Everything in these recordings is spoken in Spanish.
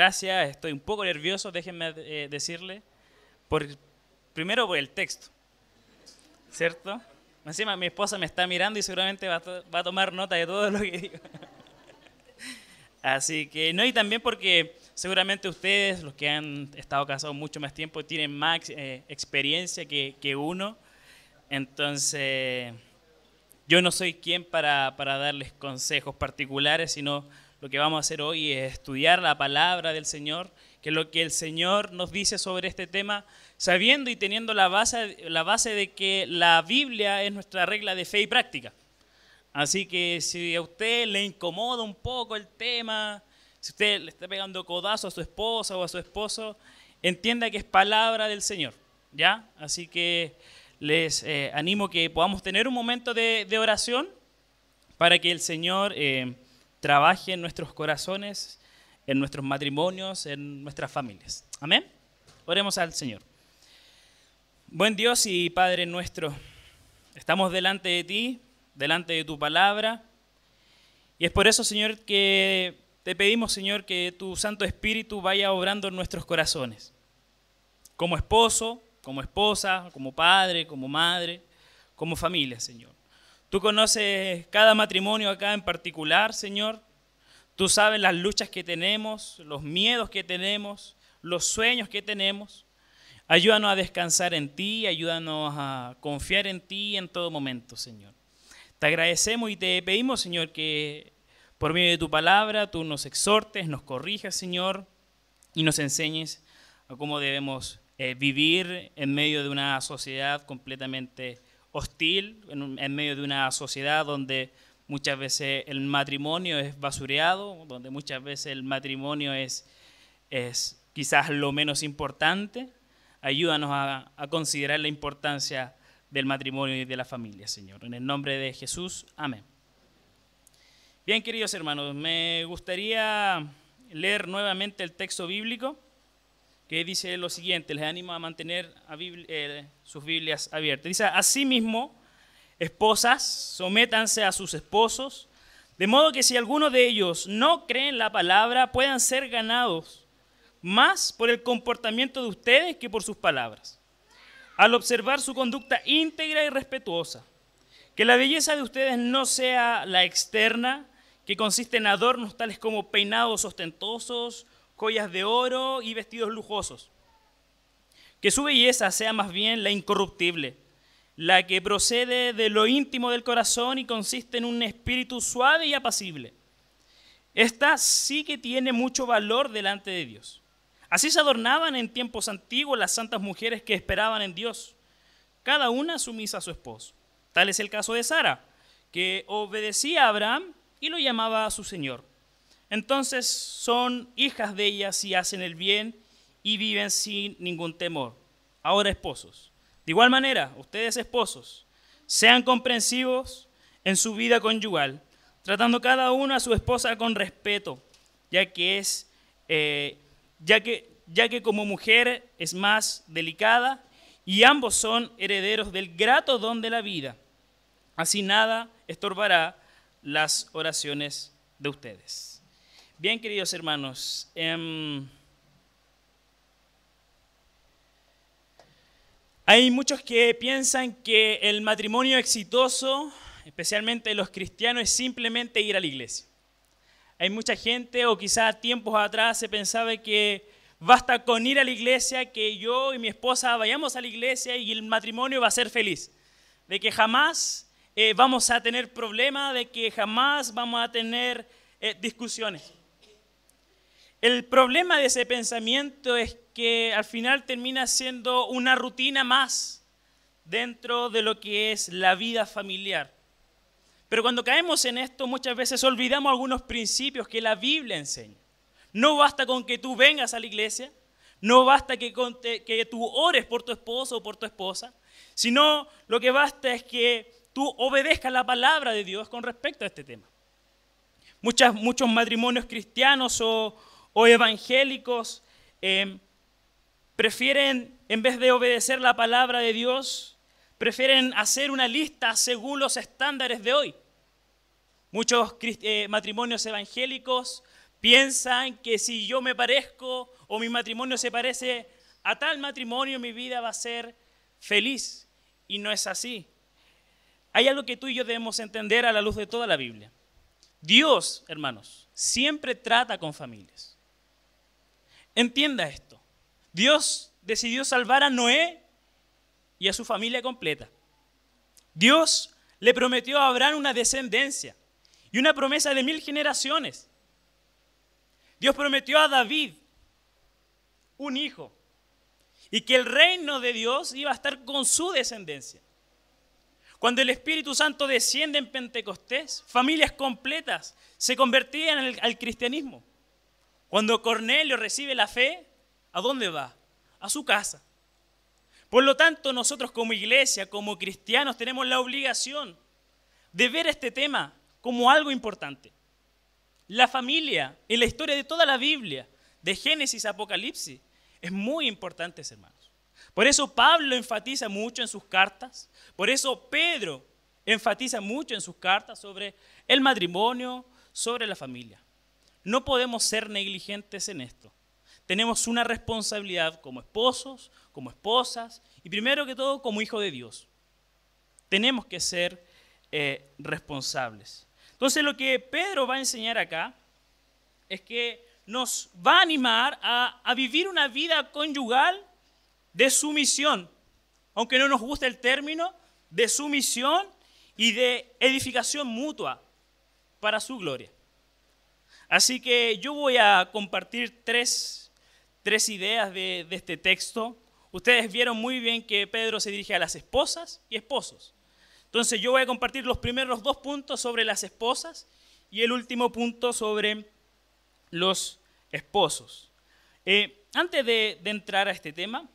por gracia, estoy un poco nervioso, déjenme eh, decirle. Por, primero por el texto, ¿cierto? Encima mi esposa me está mirando y seguramente va a, to- va a tomar nota de todo lo que digo. Así que, no, y también porque seguramente ustedes, los que han estado casados mucho más tiempo, tienen más eh, experiencia que, que uno. Entonces, yo no soy quien para, para darles consejos particulares, sino lo que vamos a hacer hoy es estudiar la palabra del Señor, que es lo que el Señor nos dice sobre este tema, sabiendo y teniendo la base, la base de que la Biblia es nuestra regla de fe y práctica. Así que si a usted le incomoda un poco el tema, si usted le está pegando codazo a su esposa o a su esposo, entienda que es palabra del Señor, ¿ya? Así que les eh, animo que podamos tener un momento de, de oración para que el Señor eh, trabaje en nuestros corazones, en nuestros matrimonios, en nuestras familias. Amén. Oremos al Señor. Buen Dios y Padre nuestro, estamos delante de ti, delante de tu palabra, y es por eso, Señor, que te pedimos, Señor, que tu Santo Espíritu vaya obrando en nuestros corazones, como esposo, como esposa, como padre, como madre, como familia, Señor. Tú conoces cada matrimonio acá en particular, Señor. Tú sabes las luchas que tenemos, los miedos que tenemos, los sueños que tenemos. Ayúdanos a descansar en ti, ayúdanos a confiar en ti en todo momento, Señor. Te agradecemos y te pedimos, Señor, que por medio de tu palabra tú nos exhortes, nos corrijas, Señor, y nos enseñes a cómo debemos eh, vivir en medio de una sociedad completamente hostil, en, medio de una sociedad donde muchas veces el matrimonio es basureado, donde muchas veces el matrimonio es, es quizás lo menos importante. Ayúdanos a, a considerar la importancia del matrimonio y de la familia, Señor. En el nombre de Jesús, amén. Bien, queridos hermanos, me gustaría leer nuevamente el texto bíblico que dice lo siguiente, les animo a mantener eh, sus Biblias abiertas. Dice, asimismo, esposas, sométanse a sus esposos, de modo que si alguno de ellos no cree en la palabra, puedan ser ganados más por el comportamiento de ustedes que por sus palabras. Al observar su conducta íntegra y respetuosa, que la belleza de ustedes no sea la externa, que consiste en adornos tales como peinados ostentosos, joyas de oro y vestidos lujosos. Que su belleza sea más bien la incorruptible, la que procede de lo íntimo del corazón y consiste en un espíritu suave y apacible. Esta sí que tiene mucho valor delante de Dios. Así se adornaban en tiempos antiguos las santas mujeres que esperaban en Dios, cada una sumisa a su esposo. Tal es el caso de Sara, que obedecía a Abraham y lo llamaba a su Señor. Entonces son hijas de ellas y hacen el bien y viven sin ningún temor. Ahora esposos. De igual manera, ustedes esposos, sean comprensivos en su vida conyugal, tratando cada uno a su esposa con respeto, ya que es, eh, ya que, ya que como mujer es más delicada y ambos son herederos del grato don de la vida. Así nada estorbará las oraciones de ustedes. Bien, queridos hermanos, em, hay muchos que piensan que el matrimonio exitoso, especialmente los cristianos, es simplemente ir a la iglesia. Hay mucha gente, o quizás tiempos atrás se pensaba que basta con ir a la iglesia, que yo y mi esposa vayamos a la iglesia y el matrimonio va a ser feliz. De que jamás eh, vamos a tener problemas, de que jamás vamos a tener eh, discusiones. El problema de ese pensamiento es que al final termina siendo una rutina más dentro de lo que es la vida familiar. Pero cuando caemos en esto muchas veces olvidamos algunos principios que la Biblia enseña. No basta con que tú vengas a la iglesia, no basta que, que tú ores por tu esposo o por tu esposa, sino lo que basta es que tú obedezcas la palabra de Dios con respecto a este tema. Muchos matrimonios cristianos o, o evangélicos eh, prefieren, en vez de obedecer la palabra de Dios, prefieren hacer una lista según los estándares de hoy. Muchos eh, matrimonios evangélicos piensan que si yo me parezco o mi matrimonio se parece a tal matrimonio, mi vida va a ser feliz. Y no es así. Hay algo que tú y yo debemos entender a la luz de toda la Biblia. Dios, hermanos, siempre trata con familias. Entienda esto. Dios decidió salvar a Noé y a su familia completa. Dios le prometió a Abraham una descendencia y una promesa de mil generaciones. Dios prometió a David un hijo y que el reino de Dios iba a estar con su descendencia. Cuando el Espíritu Santo desciende en Pentecostés, familias completas se convertían al cristianismo. Cuando Cornelio recibe la fe, ¿a dónde va? A su casa. Por lo tanto, nosotros como iglesia, como cristianos, tenemos la obligación de ver este tema como algo importante. La familia, en la historia de toda la Biblia, de Génesis a Apocalipsis, es muy importante, hermanos. Por eso Pablo enfatiza mucho en sus cartas, por eso Pedro enfatiza mucho en sus cartas sobre el matrimonio, sobre la familia. No podemos ser negligentes en esto. Tenemos una responsabilidad como esposos, como esposas y primero que todo como hijos de Dios. Tenemos que ser eh, responsables. Entonces lo que Pedro va a enseñar acá es que nos va a animar a, a vivir una vida conyugal de sumisión, aunque no nos guste el término, de sumisión y de edificación mutua para su gloria. Así que yo voy a compartir tres, tres ideas de, de, este texto. Ustedes vieron muy bien que Pedro se dirige a las esposas y esposos. Entonces yo voy a compartir los primeros dos puntos sobre las esposas y el último punto sobre los esposos. Eh, antes de, de entrar a este tema,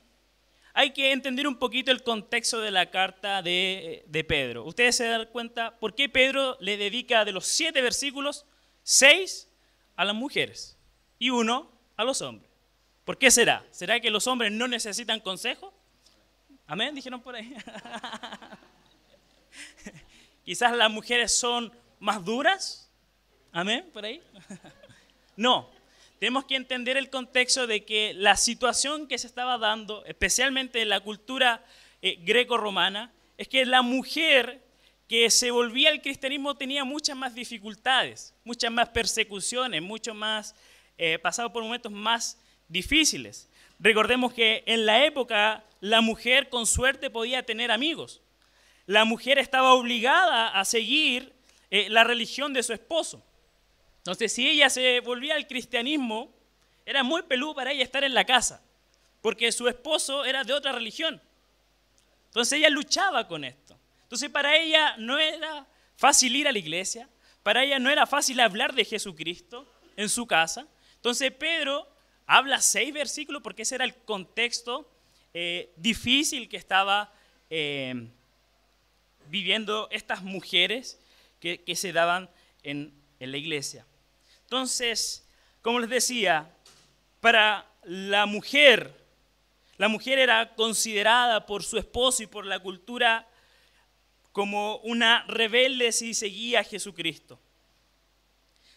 hay que entender un poquito el contexto de la carta de, de, Pedro. Ustedes se dan cuenta por qué Pedro le dedica de los siete versículos, seis a las mujeres y uno a los hombres. ¿Por qué será? ¿Será que los hombres no necesitan consejo? Amén, dijeron por ahí. Quizás las mujeres son más duras. Amén, por ahí. no, tenemos que entender el contexto de que la situación que se estaba dando, especialmente en la cultura eh, greco-romana, es que la mujer que se volvía al cristianismo tenía muchas más dificultades, muchas más persecuciones, mucho más, eh, pasado por momentos más difíciles. Recordemos que en la época la mujer con suerte podía tener amigos. La mujer estaba obligada a seguir eh, la religión de su esposo. Entonces, si ella se volvía al cristianismo, era muy peludo para ella estar en la casa, porque su esposo era de otra religión. Entonces ella luchaba con esto. Entonces para ella no era fácil ir a la iglesia, para ella no era fácil hablar de Jesucristo en su casa. Entonces Pedro habla seis versículos porque ese era el contexto eh, difícil que estaba eh, viviendo estas mujeres que, se daban en la iglesia. Entonces, como les decía, para la mujer, la mujer era considerada por su esposo y por la cultura como una rebelde si seguía a Jesucristo.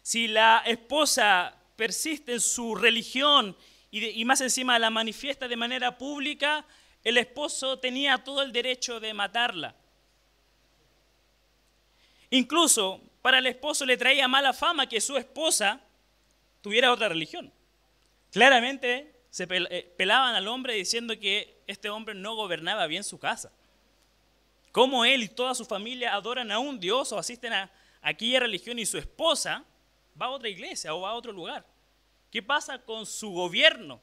Si la esposa persiste en su religión y, y, más encima la manifiesta de manera pública, el esposo tenía todo el derecho de matarla. Incluso para el esposo le traía mala fama que su esposa tuviera otra religión. Claramente se eh, pelaban al hombre diciendo que este hombre no gobernaba bien su casa. Cómo él y toda su familia adoran a un Dios o asisten a aquella religión y su esposa va a otra iglesia o va a otro lugar. ¿Qué pasa con su gobierno?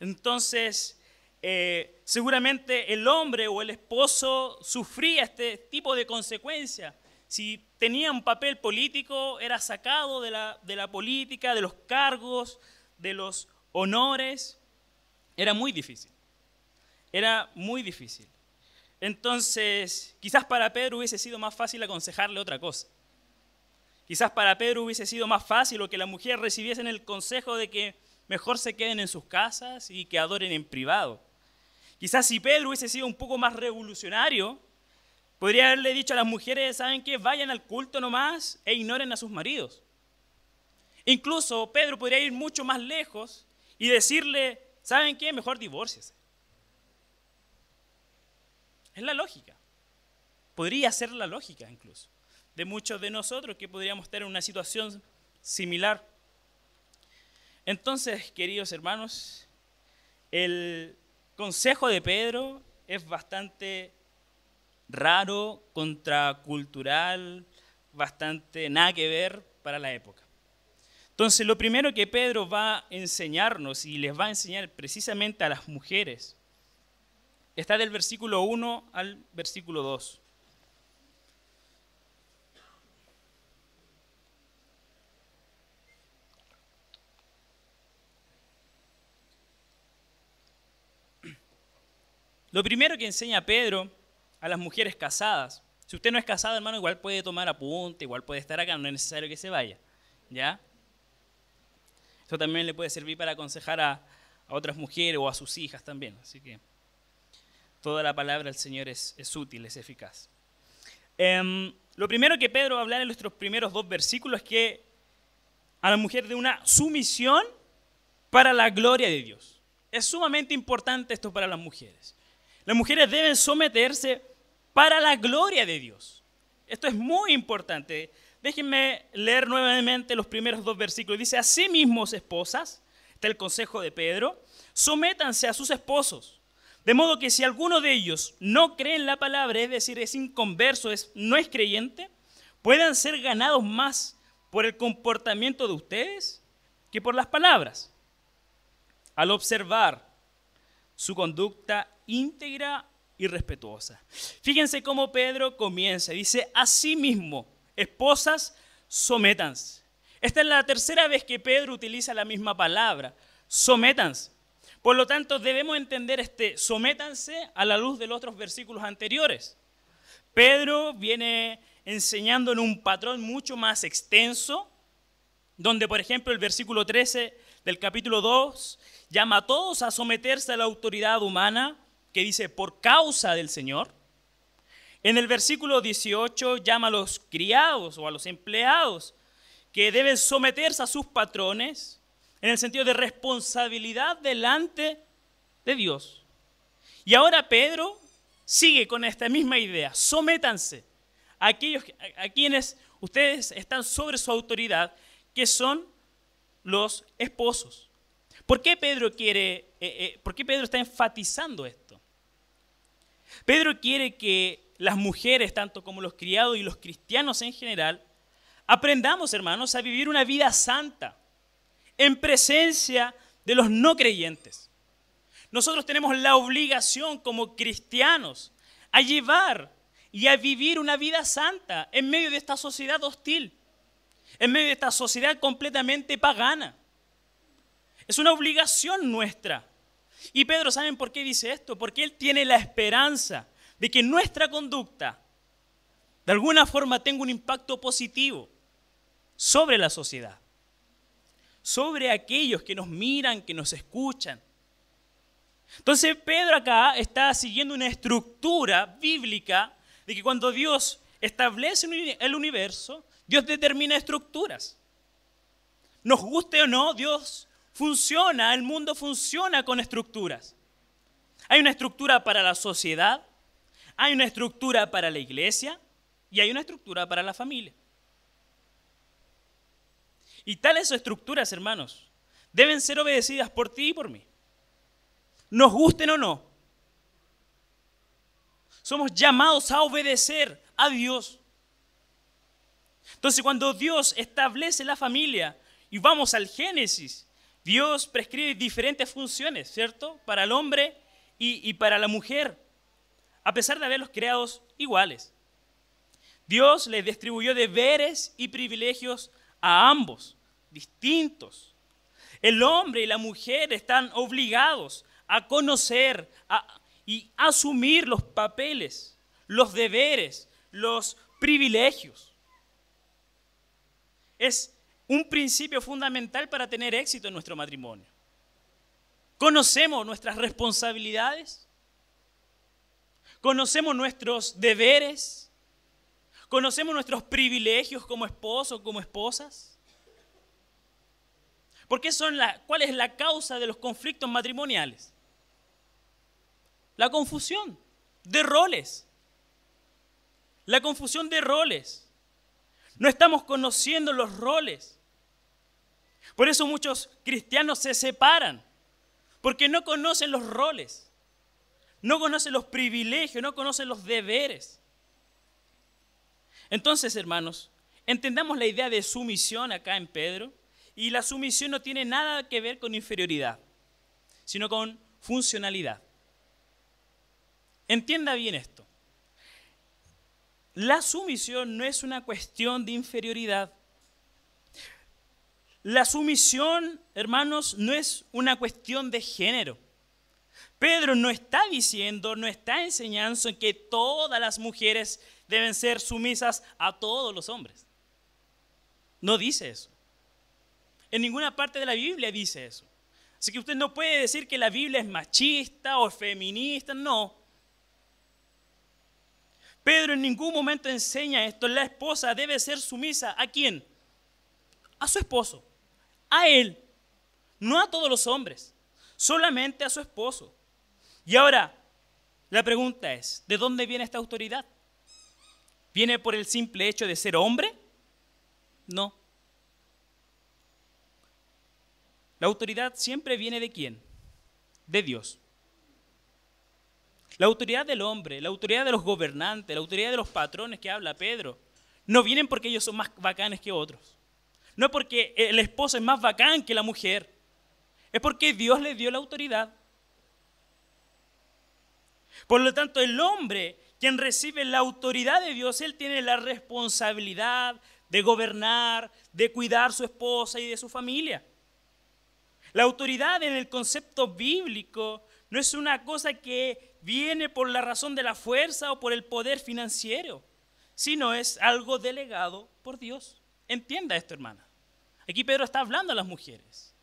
Entonces, eh, seguramente el hombre o el esposo sufría este tipo de consecuencias si tenía un papel político, era sacado de la, de la política, de los cargos, de los honores. Era muy difícil. Era muy difícil. Entonces, quizás para Pedro hubiese sido más fácil aconsejarle otra cosa. Quizás para Pedro hubiese sido más fácil que las mujeres recibiesen el consejo de que mejor se queden en sus casas y que adoren en privado. Quizás si Pedro hubiese sido un poco más revolucionario, podría haberle dicho a las mujeres, ¿saben qué? Vayan al culto nomás e ignoren a sus maridos. Incluso Pedro podría ir mucho más lejos y decirle, ¿saben qué? Mejor divórciese. Es la lógica. Podría ser la lógica incluso de muchos de nosotros que podríamos estar en una situación similar. Entonces, queridos hermanos, el consejo de Pedro es bastante raro, contracultural, bastante nada que ver para la época. Entonces, lo primero que Pedro va a enseñarnos y les va a enseñar precisamente a las mujeres está del versículo 1 al versículo 2. Lo primero que enseña Pedro a las mujeres casadas, si usted no es casado, hermano, igual puede tomar apunte, igual puede estar acá, no es necesario que se vaya. ¿Ya? Esto también le puede servir para aconsejar a, otras mujeres o a sus hijas también. Así que toda la palabra del Señor es, útil, es eficaz. Em, lo primero que Pedro va a hablar en nuestros primeros dos versículos es que a la mujer de una sumisión para la gloria de Dios. Es sumamente importante esto para las mujeres. Las mujeres deben someterse para la gloria de Dios. Esto es muy importante. Déjenme leer nuevamente los primeros dos versículos. Dice, así mismos esposas, está el consejo de Pedro, sométanse a sus esposos. De modo que si alguno de ellos no cree en la palabra, es decir, es inconverso, es, no es creyente, puedan ser ganados más por el comportamiento de ustedes que por las palabras. Al observar su conducta íntegra y respetuosa. Fíjense cómo Pedro comienza. Dice, mismo, esposas, sométanse. Esta es la tercera vez que Pedro utiliza la misma palabra, sométanse. Por lo tanto, debemos entender este sométanse a la luz de los otros versículos anteriores. Pedro viene enseñando en un patrón mucho más extenso, donde por ejemplo el versículo 13 del capítulo 2 llama a todos a someterse a la autoridad humana, que dice por causa del Señor. En el versículo 18 llama a los criados o a los empleados que deben someterse a sus patrones en el sentido de responsabilidad delante de Dios. Y ahora Pedro sigue con esta misma idea, sométanse a aquellos a quienes ustedes están sobre su autoridad, que son los esposos. ¿Por qué Pedro quiere, eh, eh, por qué Pedro está enfatizando esto? Pedro quiere que las mujeres, tanto como los criados y los cristianos en general, aprendamos, hermanos, a vivir una vida santa en presencia de los no creyentes. Nosotros tenemos la obligación como cristianos a llevar y a vivir una vida santa en medio de esta sociedad hostil, en medio de esta sociedad completamente pagana. Es una obligación nuestra. Y Pedro, ¿saben por qué dice esto? Porque él tiene la esperanza de que nuestra conducta de alguna forma tenga un impacto positivo sobre la sociedad, sobre aquellos que nos miran, que nos escuchan. Entonces Pedro acá está siguiendo una estructura bíblica de que cuando Dios establece el universo, Dios determina estructuras. Nos guste o no, Dios funciona, el mundo funciona con estructuras. Hay una estructura para la sociedad, hay una estructura para la iglesia y hay una estructura para la familia. Y tales estructuras, hermanos, deben ser obedecidas por ti y por mí. Nos gusten o no. Somos llamados a obedecer a Dios. Entonces cuando Dios establece la familia, y vamos al Génesis, Dios prescribe diferentes funciones, ¿cierto? Para el hombre y, para la mujer, a pesar de haberlos creados iguales. Dios les distribuyó deberes y privilegios a ambos, distintos. El hombre y la mujer están obligados a conocer y asumir los papeles, los deberes, los privilegios. Es un principio fundamental para tener éxito en nuestro matrimonio. Conocemos nuestras responsabilidades, conocemos nuestros deberes, conocemos nuestros privilegios como esposos, como esposas. ¿Por qué son la, ¿Cuál es la causa de los conflictos matrimoniales? La confusión de roles. La confusión de roles. No estamos conociendo los roles. Por eso muchos cristianos se separan, porque no conocen los roles, no conocen los privilegios, no conocen los deberes. Entonces, hermanos, entendamos la idea de sumisión acá en Pedro, y la sumisión no tiene nada que ver con inferioridad, sino con funcionalidad. Entienda bien esto. La sumisión no es una cuestión de inferioridad. La sumisión, hermanos, no es una cuestión de género. Pedro no está diciendo, no está enseñando que todas las mujeres deben ser sumisas a todos los hombres. No dice eso. En ninguna parte de la Biblia dice eso. Así que usted no puede decir que la Biblia es machista o feminista, no. Pedro en ningún momento enseña esto. La esposa debe ser sumisa. ¿A quién? A su esposo. A él. No a todos los hombres. Solamente a su esposo. Y ahora, la pregunta es, ¿de dónde viene esta autoridad? ¿Viene por el simple hecho de ser hombre? No. La autoridad siempre viene de quién? De Dios. La autoridad del hombre, la autoridad de los gobernantes, la autoridad de los patrones que habla Pedro, no vienen porque ellos son más bacanes que otros. No porque el esposo es más bacán que la mujer. Es porque Dios le dio la autoridad. Por lo tanto, el hombre, quien recibe la autoridad de Dios, él tiene la responsabilidad de gobernar, de cuidar a su esposa y de su familia. La autoridad en el concepto bíblico no es una cosa que viene por la razón de la fuerza o por el poder financiero, sino es algo delegado por Dios. Entienda esto, hermana. Aquí Pedro está hablando a las mujeres.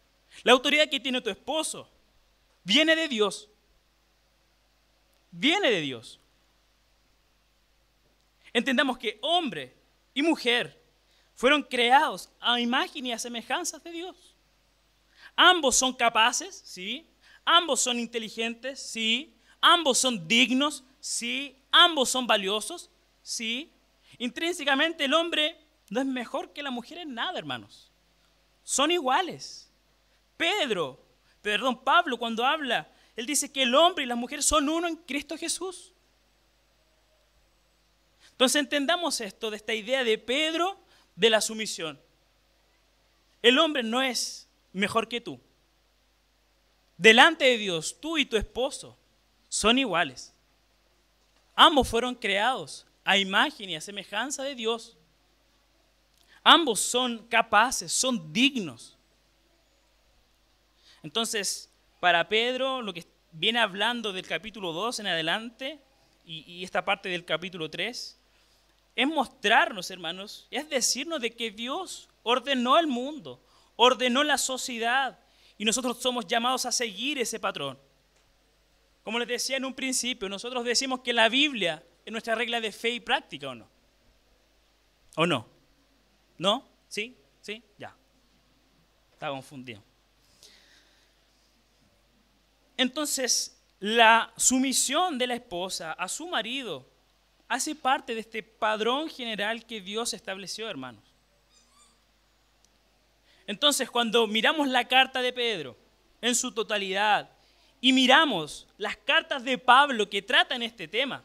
La autoridad que tiene tu esposo viene de Dios. Viene de Dios. Entendamos que hombre y mujer fueron creados a imagen y a semejanza de Dios. Ambos son capaces, sí. Ambos son inteligentes, sí. Ambos son dignos, sí. Ambos son valiosos, sí. Intrínsecamente el hombre no es mejor que la mujer en nada, hermanos. Son iguales. Pedro, perdón, Pablo cuando habla, él dice que el hombre y la mujer son uno en Cristo Jesús. Entonces entendamos esto de esta idea de Pedro de la sumisión. El hombre no es mejor que tú. Delante de Dios, tú y tu esposo son iguales. Ambos fueron creados a imagen y a semejanza de Dios. Ambos son capaces, son dignos. Entonces, para Pedro, lo que viene hablando del capítulo 2 en adelante y, esta parte del capítulo 3, es mostrarnos, hermanos, es decirnos de que Dios ordenó el mundo, ordenó la sociedad y nosotros somos llamados a seguir ese patrón. Como les decía en un principio, nosotros decimos que la Biblia es nuestra regla de fe y práctica, ¿o no? ¿O no? ¿No? ¿Sí? ¿Sí? Ya. Estaba confundido. Entonces, la sumisión de la esposa a su marido hace parte de este padrón general que Dios estableció, hermanos. Entonces, cuando miramos la carta de Pedro en su totalidad, y miramos las cartas de Pablo que tratan este tema,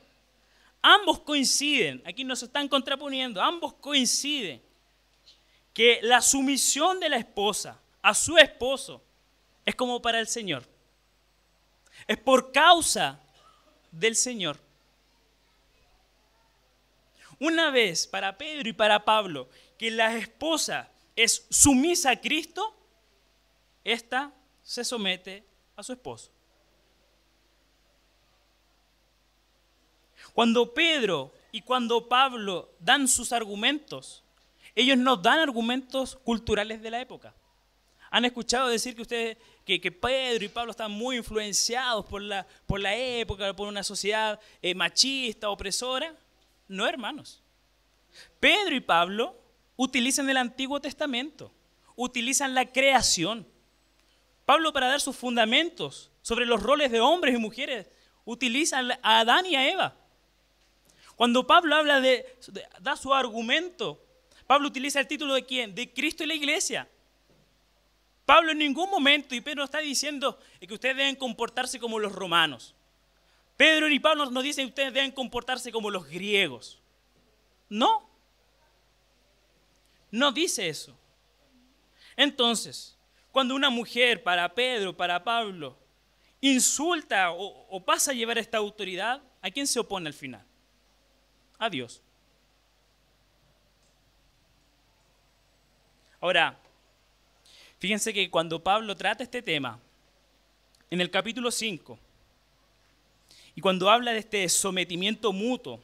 ambos coinciden, aquí nos están contraponiendo, ambos coinciden que la sumisión de la esposa a su esposo es como para el Señor. Es por causa del Señor. Una vez para Pedro y para Pablo que la esposa es sumisa a Cristo, esta se somete a su esposo. Cuando Pedro y cuando Pablo dan sus argumentos, ellos no dan argumentos culturales de la época. ¿Han escuchado decir que ustedes, que, Pedro y Pablo están muy influenciados por la, por la época, por una sociedad eh, machista, opresora? No, hermanos. Pedro y Pablo utilizan el Antiguo Testamento, utilizan la creación. Pablo para dar sus fundamentos sobre los roles de hombres y mujeres, utiliza a Adán y a Eva. Cuando Pablo habla de, de- da su argumento, Pablo utiliza el título de quién? De Cristo y la iglesia. Pablo en ningún momento, y Pedro está diciendo que ustedes deben comportarse como los romanos. Pedro y Pablo nos dicen que ustedes deben comportarse como los griegos. No. No dice eso. Entonces, cuando una mujer para Pedro, para Pablo, insulta o, pasa a llevar esta autoridad, ¿a quién se opone al final? A Dios. Ahora, fíjense que cuando Pablo trata este tema, en el capítulo 5, y cuando habla de este sometimiento mutuo,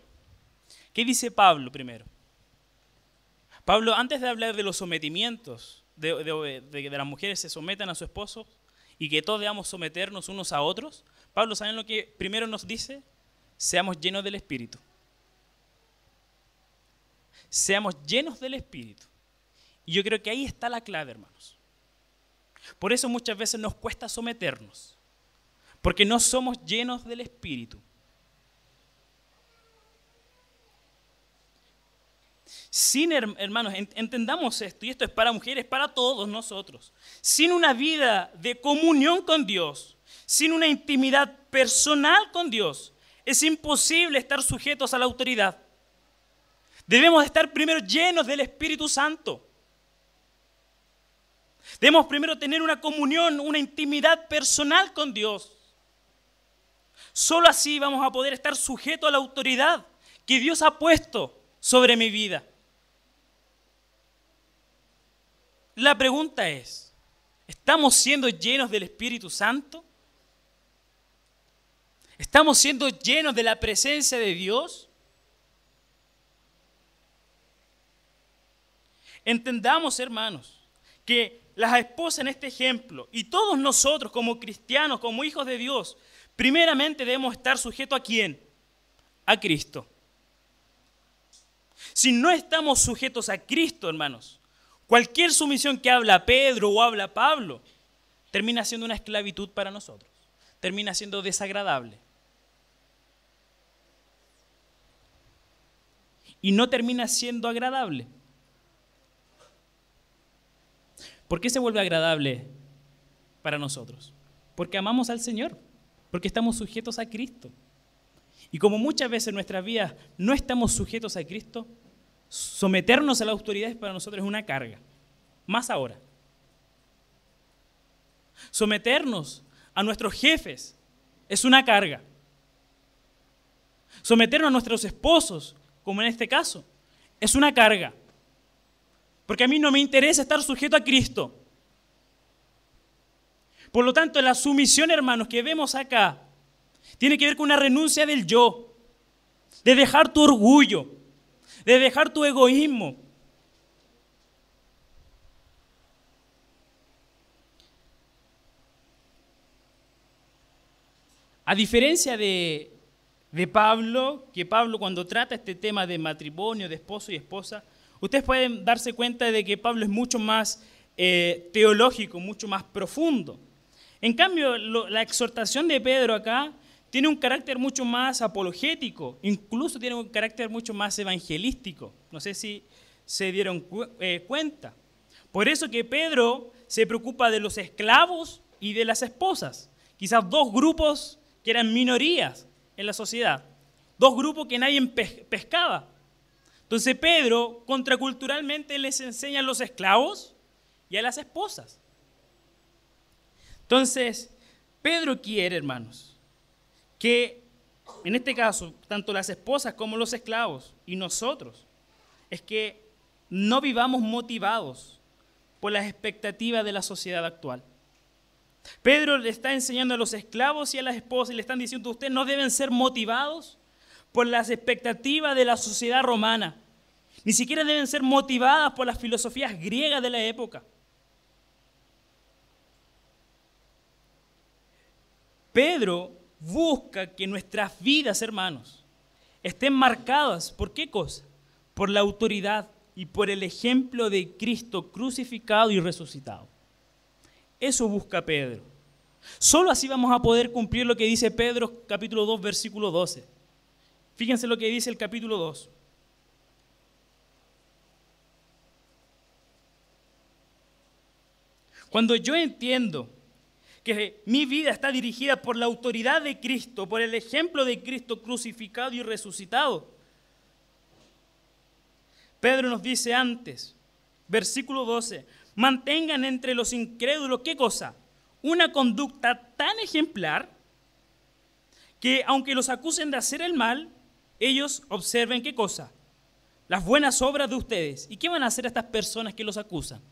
¿qué dice Pablo primero? Pablo, antes de hablar de los sometimientos, de, de- de que las mujeres se sometan a su esposo y que todos debamos someternos unos a otros, Pablo, ¿saben lo que primero nos dice? Seamos llenos del Espíritu. Seamos llenos del Espíritu. Y yo creo que ahí está la clave, hermanos. Por eso muchas veces nos cuesta someternos, porque no somos llenos del Espíritu. Sin, her- hermanos, en- entendamos esto, y esto es para mujeres, para todos nosotros. Sin una vida de comunión con Dios, sin una intimidad personal con Dios, es imposible estar sujetos a la autoridad. Debemos estar primero llenos del Espíritu Santo. Debemos primero tener una comunión, una intimidad personal con Dios. Solo así vamos a poder estar sujetos a la autoridad que Dios ha puesto sobre mi vida. La pregunta es, ¿estamos siendo llenos del Espíritu Santo? ¿Estamos siendo llenos de la presencia de Dios? Entendamos, hermanos, que las esposas en este ejemplo y todos nosotros como cristianos, como hijos de Dios, primeramente debemos estar sujetos a quién? A Cristo. Si no estamos sujetos a Cristo, hermanos, cualquier sumisión que habla Pedro o habla Pablo termina siendo una esclavitud para nosotros, termina siendo desagradable. Y no termina siendo agradable. ¿Por qué se vuelve agradable para nosotros? Porque amamos al Señor, porque estamos sujetos a Cristo. Y como muchas veces en nuestras vidas no estamos sujetos a Cristo, someternos a la autoridad para nosotros es una carga. Más ahora. Someternos a nuestros jefes es una carga. Someternos a nuestros esposos, como en este caso, es una carga. Porque a mí no me interesa estar sujeto a Cristo. Por lo tanto, la sumisión, hermanos, que vemos acá, tiene que ver con una renuncia del yo, de dejar tu orgullo, de dejar tu egoísmo. A diferencia de, de Pablo, que Pablo cuando trata este tema de matrimonio, de esposo y esposa, ustedes pueden darse cuenta de que Pablo es mucho más eh, teológico, mucho más profundo. En cambio, la exhortación de Pedro acá tiene un carácter mucho más apologético, incluso tiene un carácter mucho más evangelístico. No sé si se dieron eh, cuenta. Por eso que Pedro se preocupa de los esclavos y de las esposas. Quizás dos grupos que eran minorías en la sociedad. Dos grupos que nadie pe- pescaba. Entonces Pedro, contraculturalmente, les enseña a los esclavos y a las esposas. Entonces, Pedro quiere, hermanos, que en este caso, tanto las esposas como los esclavos y nosotros, es que no vivamos motivados por las expectativas de la sociedad actual. Pedro le está enseñando a los esclavos y a las esposas le están diciendo, ustedes no deben ser motivados por las expectativas de la sociedad romana. Ni siquiera deben ser motivadas por las filosofías griegas de la época. Pedro busca que nuestras vidas, hermanos, estén marcadas por qué cosa? Por la autoridad y por el ejemplo de Cristo crucificado y resucitado. Eso busca Pedro. Solo así vamos a poder cumplir lo que dice Pedro capítulo 2 versículo 12. Fíjense lo que dice el capítulo 2. Cuando yo entiendo que mi vida está dirigida por la autoridad de Cristo, por el ejemplo de Cristo crucificado y resucitado, Pedro nos dice antes, versículo 12, mantengan entre los incrédulos, ¿qué cosa? Una conducta tan ejemplar que aunque los acusen de hacer el mal, ellos observen qué cosa? Las buenas obras de ustedes. ¿Y qué van a hacer estas personas que los acusan?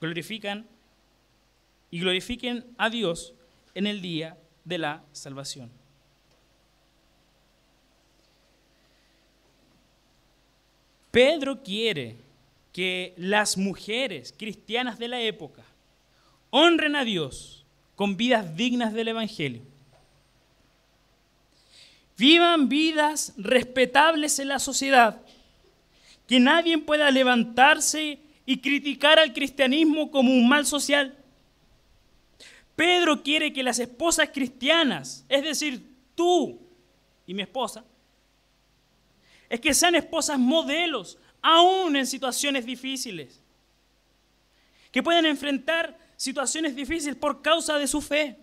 Glorifican y glorifiquen a Dios en el día de la salvación. Pedro quiere que las mujeres cristianas de la época honren a Dios con vidas dignas del Evangelio. Vivan vidas respetables en la sociedad, que nadie pueda levantarse y criticar al cristianismo como un mal social. Pedro quiere que las esposas cristianas, es decir, tú y mi esposa, es que sean esposas modelos, aún en situaciones difíciles. Que puedan enfrentar situaciones difíciles por causa de su fe.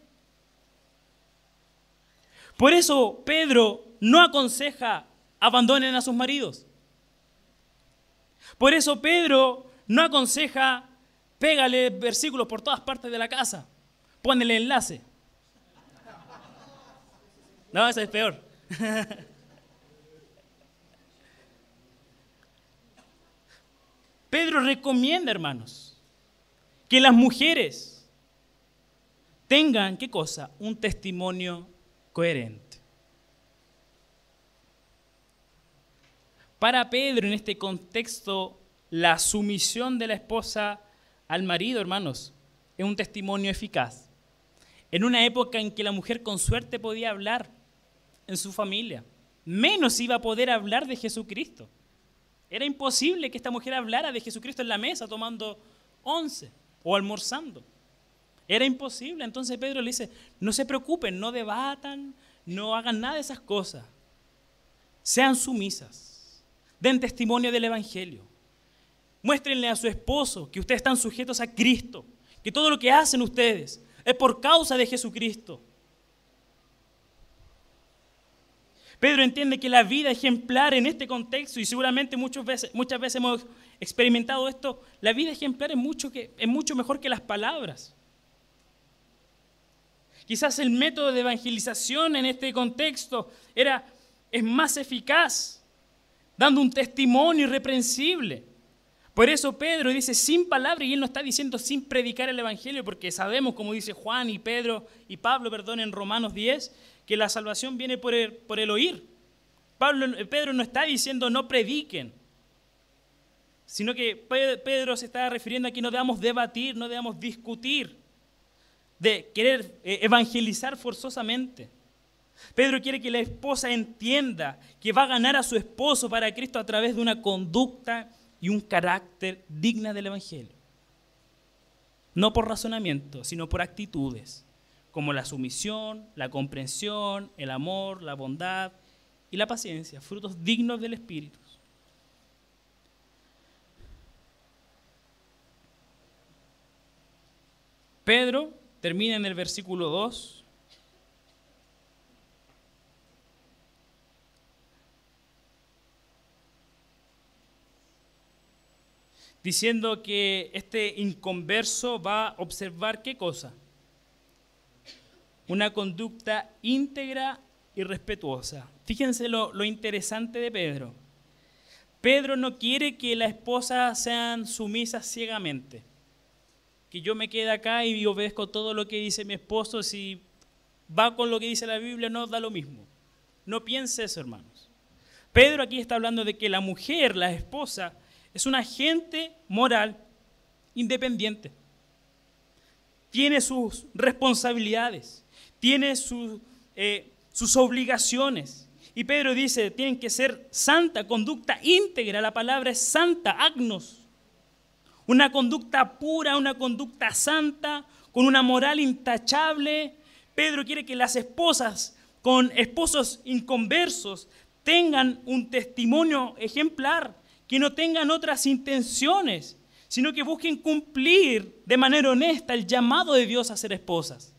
Por eso Pedro no aconseja abandonen a sus maridos. Por eso Pedro no aconseja pégale versículos por todas partes de la casa. Ponele enlace. No, eso es peor. Pedro recomienda, hermanos, que las mujeres tengan, ¿qué cosa? Un testimonio coherente. Para Pedro, en este contexto, la sumisión de la esposa al marido, hermanos, es un testimonio eficaz. En una época en que la mujer con suerte podía hablar en su familia, menos iba a poder hablar de Jesucristo. Era imposible que esta mujer hablara de Jesucristo en la mesa tomando once o almorzando. Era imposible. Entonces Pedro le dice, no se preocupen, no debatan, no hagan nada de esas cosas. Sean sumisas. Den testimonio del Evangelio. Muéstrenle a su esposo que ustedes están sujetos a Cristo, que todo lo que hacen ustedes es por causa de Jesucristo. Pedro entiende que la vida ejemplar en este contexto, y seguramente muchas veces, hemos experimentado esto, la vida ejemplar es mucho, que, es mucho mejor que las palabras. Quizás el método de evangelización en este contexto era, es más eficaz, dando un testimonio irreprensible. Por eso Pedro dice sin palabras y él no está diciendo sin predicar el Evangelio, porque sabemos, como dice Juan y Pedro y Pablo, perdón, en Romanos 10, que la salvación viene por el, oír. Pablo, Pedro no está diciendo no prediquen, sino que Pedro se está refiriendo a que no debamos debatir, no debamos discutir, de querer eh, evangelizar forzosamente. Pedro quiere que la esposa entienda que va a ganar a su esposo para Cristo a través de una conducta y un carácter digna del Evangelio. No por razonamiento, sino por actitudes como la sumisión, la comprensión, el amor, la bondad y la paciencia, frutos dignos del Espíritu. Pedro termina en el versículo 2 diciendo que este inconverso va a observar qué cosa? una conducta íntegra y respetuosa. Fíjense lo, interesante de Pedro. Pedro no quiere que la esposa sean sumisas ciegamente. Que yo me quede acá y obedezco todo lo que dice mi esposo, si va con lo que dice la Biblia, no da lo mismo. no piense eso, hermanos. Pedro aquí está hablando de que la mujer, la esposa, es un agente moral independiente. Tiene sus responsabilidades, tiene sus, eh, sus obligaciones. Y Pedro dice, tienen que ser santa, conducta íntegra. La palabra es santa, agnos. Una conducta pura, una conducta santa, con una moral intachable. Pedro quiere que las esposas con esposos inconversos tengan un testimonio ejemplar, que no tengan otras intenciones, sino que busquen cumplir de manera honesta el llamado de Dios a ser esposas.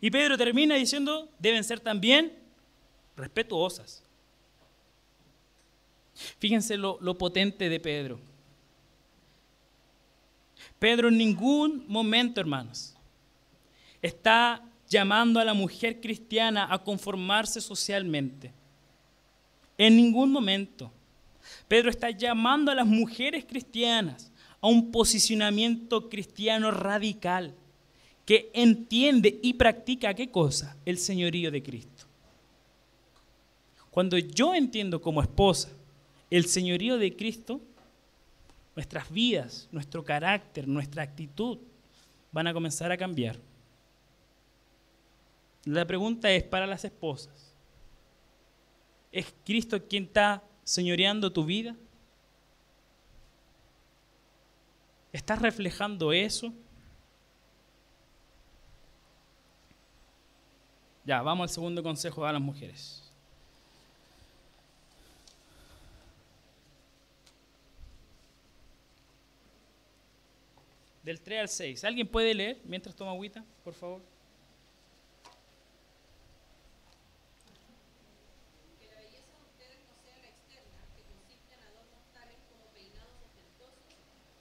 Y Pedro termina diciendo, deben ser también respetuosas. Fíjense lo, lo potente de Pedro. Pedro en ningún momento, hermanos, está llamando a la mujer cristiana a conformarse socialmente. En ningún momento. Pedro está llamando a las mujeres cristianas a un posicionamiento cristiano radical que entiende y practica qué cosa? El señorío de Cristo. Cuando yo entiendo como esposa el señorío de Cristo, nuestras vidas, nuestro carácter, nuestra actitud van a comenzar a cambiar. La pregunta es para las esposas. ¿Es Cristo quien está señoreando tu vida? ¿Estás reflejando eso? Ya, vamos al segundo consejo a las mujeres. Del 3 al 6. ¿Alguien puede leer mientras toma agüita, por favor? Que la belleza de ustedes no sea la externa, que consiste en adornos tales como peinados ostentosos,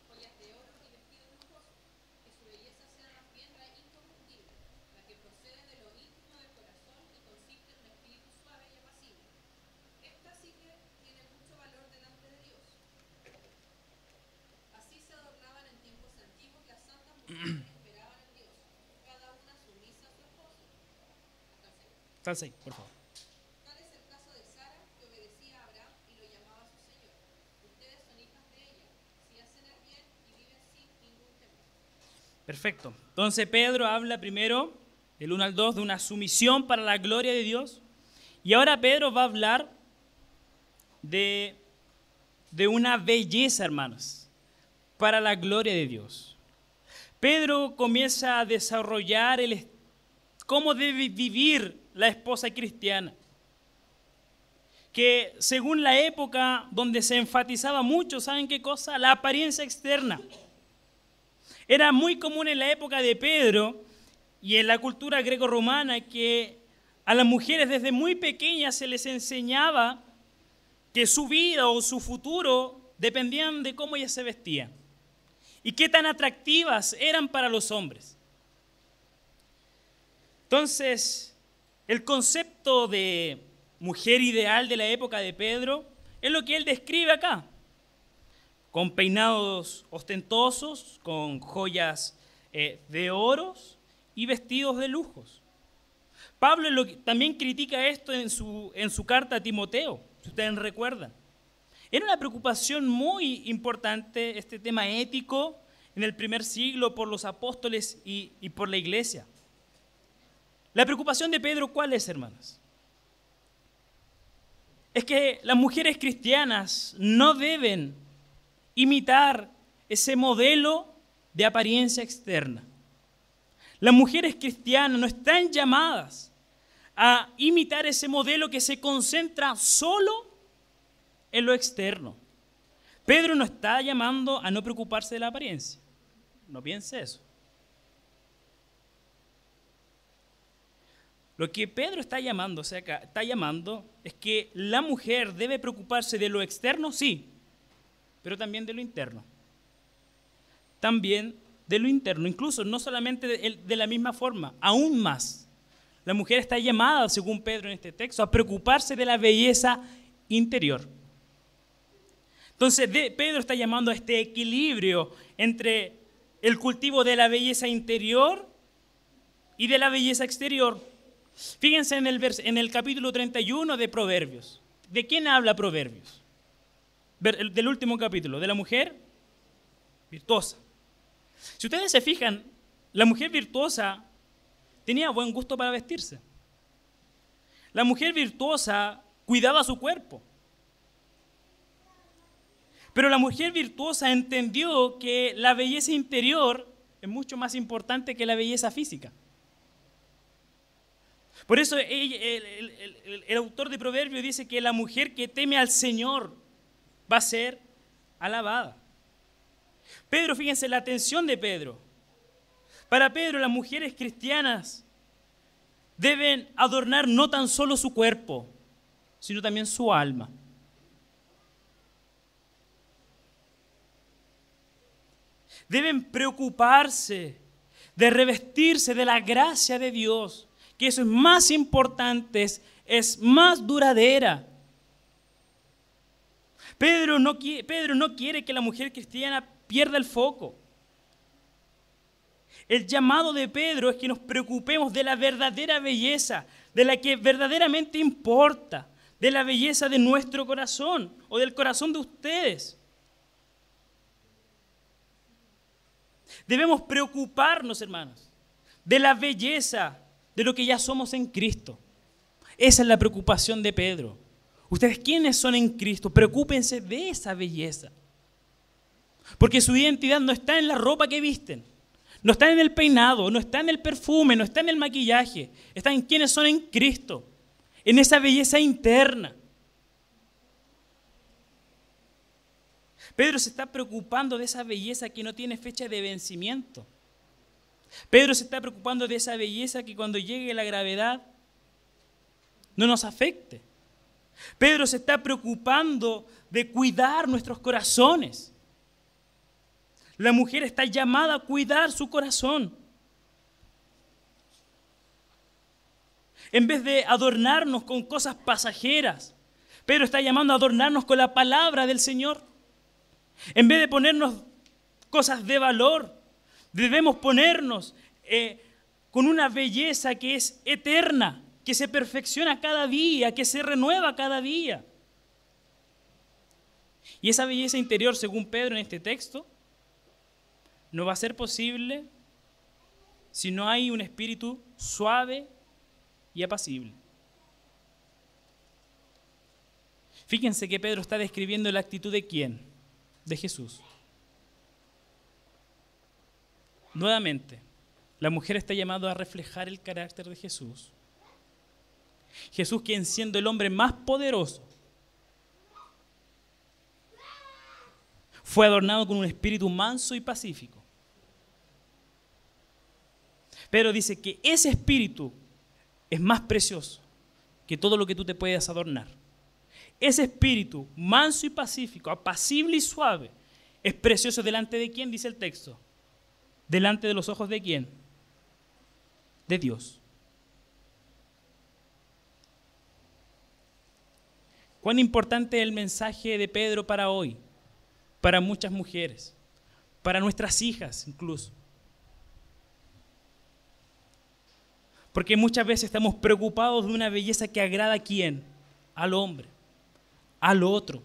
joyas de oro y vestidos lujosos. Que su belleza sea más bien la incorruptible, la que procede de lo íntimo del corazón y consiste en un espíritu suave y apacible. Esta sí que tiene mucho valor delante de Dios. Así se adornaban en tiempos antiguos las santas mujeres que esperaban en Dios, cada una sumisa a su esposo. Hasta el Señor. Está el 6, por favor. Tal es el caso de Sara, que obedecía a Abraham y lo llamaba su Señor. Ustedes son hijas de ella, si hacen el bien y viven sin ningún temor. Perfecto. Entonces Pedro habla primero, del 1 al 2, de una sumisión para la gloria de Dios. Y ahora Pedro va a hablar de, de una belleza, hermanos, para la gloria de Dios. Pedro comienza a desarrollar el, cómo debe vivir la esposa cristiana. Que según la época donde se enfatizaba mucho, ¿saben qué cosa? La apariencia externa. Era muy común en la época de Pedro y en la cultura greco-romana que a las mujeres desde muy pequeñas se les enseñaba que su vida o su futuro dependían de cómo ellas se vestían y qué tan atractivas eran para los hombres. Entonces, el concepto de mujer ideal de la época de Pedro es lo que él describe acá con peinados ostentosos, con joyas eh, de oros y vestidos de lujos. Pablo también critica esto en su, en su carta a Timoteo, si ustedes recuerdan. Era una preocupación muy importante este tema ético en el primer siglo por los apóstoles y por la iglesia. La preocupación de Pedro, ¿cuál es, hermanos? Es que las mujeres cristianas no deben imitar ese modelo de apariencia externa. Las mujeres cristianas no están llamadas a imitar ese modelo que se concentra solo en lo externo. Pedro no está llamando a no preocuparse de la apariencia. No piense eso. Lo que Pedro está llamando, o sea, está llamando es que la mujer debe preocuparse de lo externo, sí, pero también de lo interno. También de lo interno, incluso no solamente de, la misma forma, aún más. La mujer está llamada, según Pedro en este texto, a preocuparse de la belleza interior. Entonces, Pedro está llamando a este equilibrio entre el cultivo de la belleza interior y de la belleza exterior. Fíjense en el, vers- en el capítulo 31 de Proverbios. ¿De quién habla Proverbios? Ver- el- Del último capítulo, de la mujer virtuosa. Si ustedes se fijan, la mujer virtuosa tenía buen gusto para vestirse. La mujer virtuosa cuidaba su cuerpo. Pero la mujer virtuosa entendió que la belleza interior es mucho más importante que la belleza física. Por eso el, autor de Proverbios dice que la mujer que teme al Señor va a ser alabada. Pedro, fíjense la atención de Pedro. Para Pedro, las mujeres cristianas deben adornar no tan solo su cuerpo, sino también su alma. Deben preocuparse de revestirse de la gracia de Dios, que eso es más importante, es, más duradera. Pedro no, qui- Pedro no quiere que la mujer cristiana pierda el foco. El llamado de Pedro es que nos preocupemos de la verdadera belleza, de la que verdaderamente importa, de la belleza de nuestro corazón o del corazón de ustedes. Debemos preocuparnos, hermanos, de la belleza de lo que ya somos en Cristo. Esa es la preocupación de Pedro. Ustedes, ¿quiénes son en Cristo? Preocúpense de esa belleza. Porque su identidad no está en la ropa que visten, no está en el peinado, no está en el perfume, no está en el maquillaje, está en quienes son en Cristo, en esa belleza interna. Pedro se está preocupando de esa belleza que no tiene fecha de vencimiento. Pedro se está preocupando de esa belleza que cuando llegue la gravedad no nos afecte. Pedro se está preocupando de cuidar nuestros corazones. La mujer está llamada a cuidar su corazón. En vez de adornarnos con cosas pasajeras, Pedro está llamando a adornarnos con la palabra del Señor. En vez de ponernos cosas de valor, debemos ponernos eh, con una belleza que es eterna, que se perfecciona cada día, que se renueva cada día. Y esa belleza interior, según Pedro en este texto, no va a ser posible si no hay un espíritu suave y apacible. Fíjense que Pedro está describiendo la actitud de quién? De Jesús. Nuevamente, la mujer está llamada a reflejar el carácter de Jesús. Jesús quien siendo el hombre más poderoso, fue adornado con un espíritu manso y pacífico. Pero dice que ese espíritu es más precioso que todo lo que tú te puedas adornar. Ese espíritu manso y pacífico, apacible y suave, es precioso delante de quién, dice el texto. Delante de los ojos de quién? De Dios. ¿Cuán importante es el mensaje de Pedro para hoy? Para muchas mujeres, para nuestras hijas incluso. Porque muchas veces estamos preocupados de una belleza que agrada a quién? Al hombre, al otro.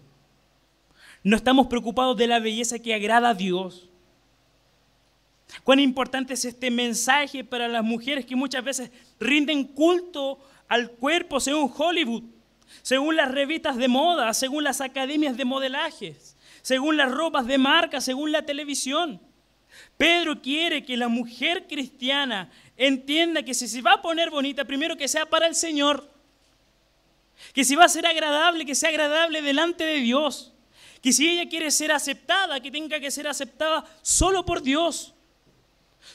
No estamos preocupados de la belleza que agrada a Dios. Cuán importante es este mensaje para las mujeres que muchas veces rinden culto al cuerpo según Hollywood, según las revistas de moda, según las academias de modelajes, según las ropas de marca, según la televisión. Pedro quiere que la mujer cristiana entienda que si se va a poner bonita, primero que sea para el Señor. Que si va a ser agradable, que sea agradable delante de Dios. Que si ella quiere ser aceptada, que tenga que ser aceptada solo por Dios.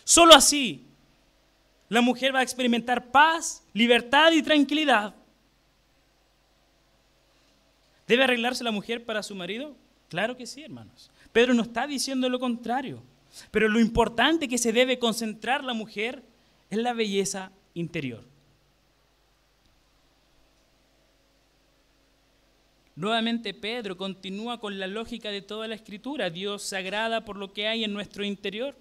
Solo así la mujer va a experimentar paz, libertad y tranquilidad. ¿Debe arreglarse la mujer para su marido? Claro que sí, hermanos. Pedro no está diciendo lo contrario. Pero lo importante que se debe concentrar la mujer es la belleza interior. Nuevamente Pedro continúa con la lógica de toda la escritura. Dios se agrada por lo que hay en nuestro interior.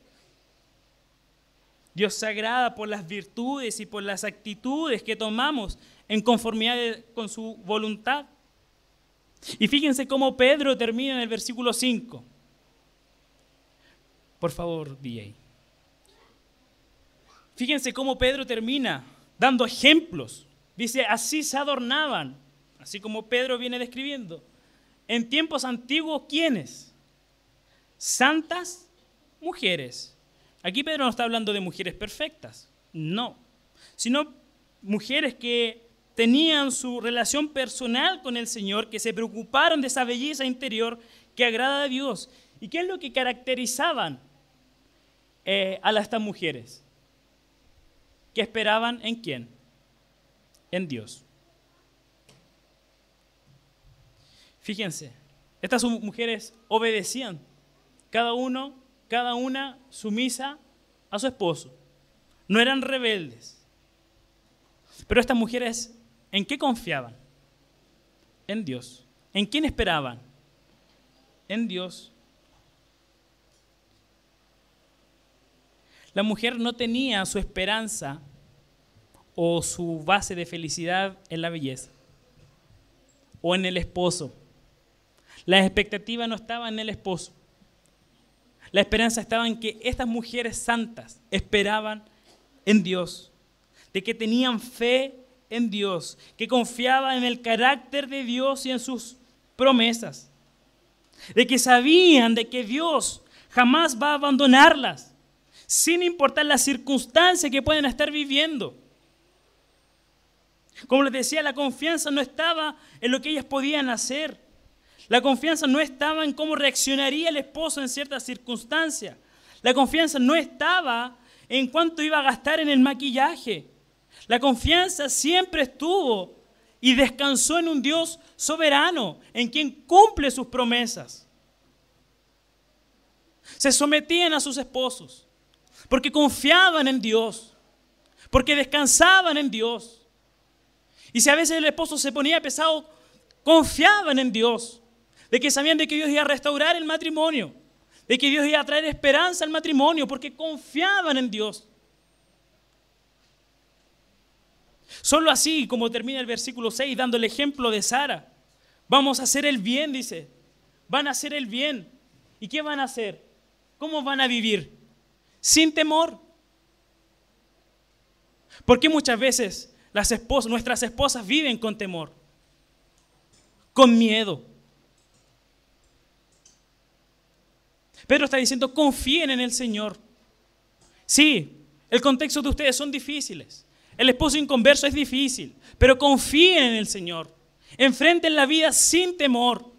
Dios se agrada por las virtudes y por las actitudes que tomamos en conformidad con su voluntad. Y fíjense cómo Pedro termina en el versículo 5. Por favor, DJ. Fíjense cómo Pedro termina dando ejemplos. Dice, así se adornaban, así como Pedro viene describiendo. En tiempos antiguos, ¿quiénes? Santas mujeres. Aquí Pedro no está hablando de mujeres perfectas, no, sino mujeres que tenían su relación personal con el Señor, que se preocuparon de esa belleza interior que agrada a Dios. ¿Y qué es lo que caracterizaban eh, a estas mujeres? Que esperaban en quién? En Dios. Fíjense, estas mu- mujeres obedecían, cada uno, cada una sumisa a su esposo. No eran rebeldes. Pero estas mujeres, ¿en qué confiaban? En Dios. ¿En quién esperaban? En Dios. La mujer no tenía su esperanza o su base de felicidad en la belleza o en el esposo. La expectativa no estaba en el esposo. La esperanza estaba en que estas mujeres santas esperaban en Dios, de que tenían fe en Dios, que confiaban en el carácter de Dios y en sus promesas, de que sabían de que Dios jamás va a abandonarlas, sin importar las circunstancias que pueden estar viviendo. Como les decía, la confianza no estaba en lo que ellas podían hacer. La confianza no estaba en cómo reaccionaría el esposo en ciertas circunstancias. La confianza no estaba en cuánto iba a gastar en el maquillaje. La confianza siempre estuvo y descansó en un Dios soberano, en quien cumple sus promesas. Se sometían a sus esposos, porque confiaban en Dios, porque descansaban en Dios. Y si a veces el esposo se ponía pesado, confiaban en Dios, de que sabían de que Dios iba a restaurar el matrimonio, de que Dios iba a traer esperanza al matrimonio, porque confiaban en Dios. Solo así, como termina el versículo 6, dando el ejemplo de Sara, vamos a hacer el bien, dice. Van a hacer el bien. ¿Y qué van a hacer? ¿Cómo van a vivir? Sin temor. Porque muchas veces nuestras esposas viven con temor, con miedo. Pedro está diciendo, confíen en el Señor. Sí, el contexto de ustedes son difíciles. El esposo inconverso es difícil, pero confíen en el Señor. Enfrenten la vida sin temor.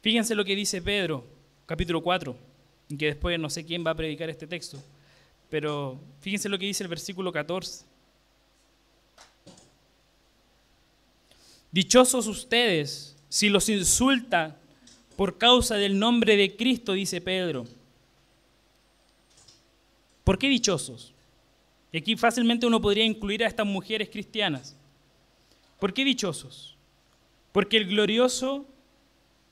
Fíjense lo que dice Pedro, capítulo 4, y que después no sé quién va a predicar este texto, pero fíjense lo que dice el versículo 14. Dichosos ustedes si los insultan por causa del nombre de Cristo, dice Pedro. ¿Por qué dichosos? Y aquí fácilmente uno podría incluir a estas mujeres cristianas. ¿Por qué dichosos? Porque el glorioso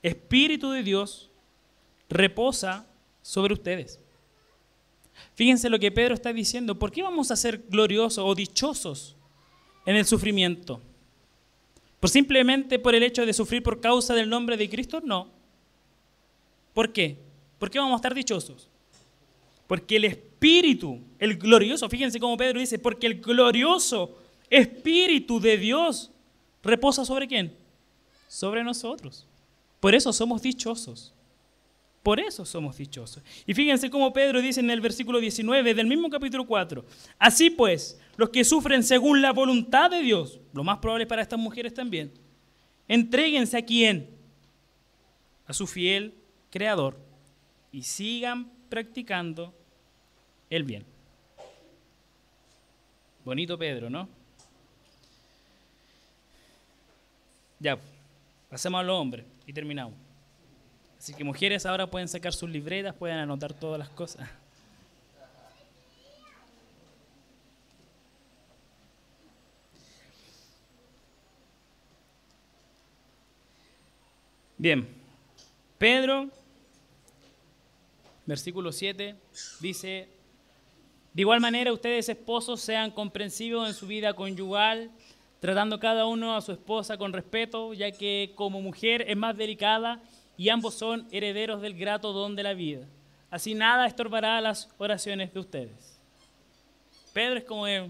Espíritu de Dios reposa sobre ustedes. Fíjense lo que Pedro está diciendo. ¿Por qué vamos a ser gloriosos o dichosos en el sufrimiento? ¿Por simplemente por el hecho de sufrir por causa del nombre de Cristo? No. ¿Por qué? ¿Por qué vamos a estar dichosos? Porque el Espíritu, el glorioso, fíjense cómo Pedro dice, porque el glorioso Espíritu de Dios reposa sobre quién? Sobre nosotros. Por eso somos dichosos. Por eso somos dichosos. Y fíjense cómo Pedro dice en el versículo 19 del mismo capítulo 4. Así pues, los que sufren según la voluntad de Dios, lo más probable para estas mujeres también, entréguense a quién? A su fiel creador y sigan practicando el bien. Bonito Pedro, ¿no? Ya, pasemos a los hombres y terminamos. Así que mujeres ahora pueden sacar sus libretas, pueden anotar todas las cosas. Bien, Pedro, versículo 7, dice, de igual manera ustedes esposos sean comprensivos en su vida conyugal, tratando cada uno a su esposa con respeto, ya que como mujer es más delicada y ambos son herederos del grato don de la vida. Así nada estorbará las oraciones de ustedes. Pedro es como eh,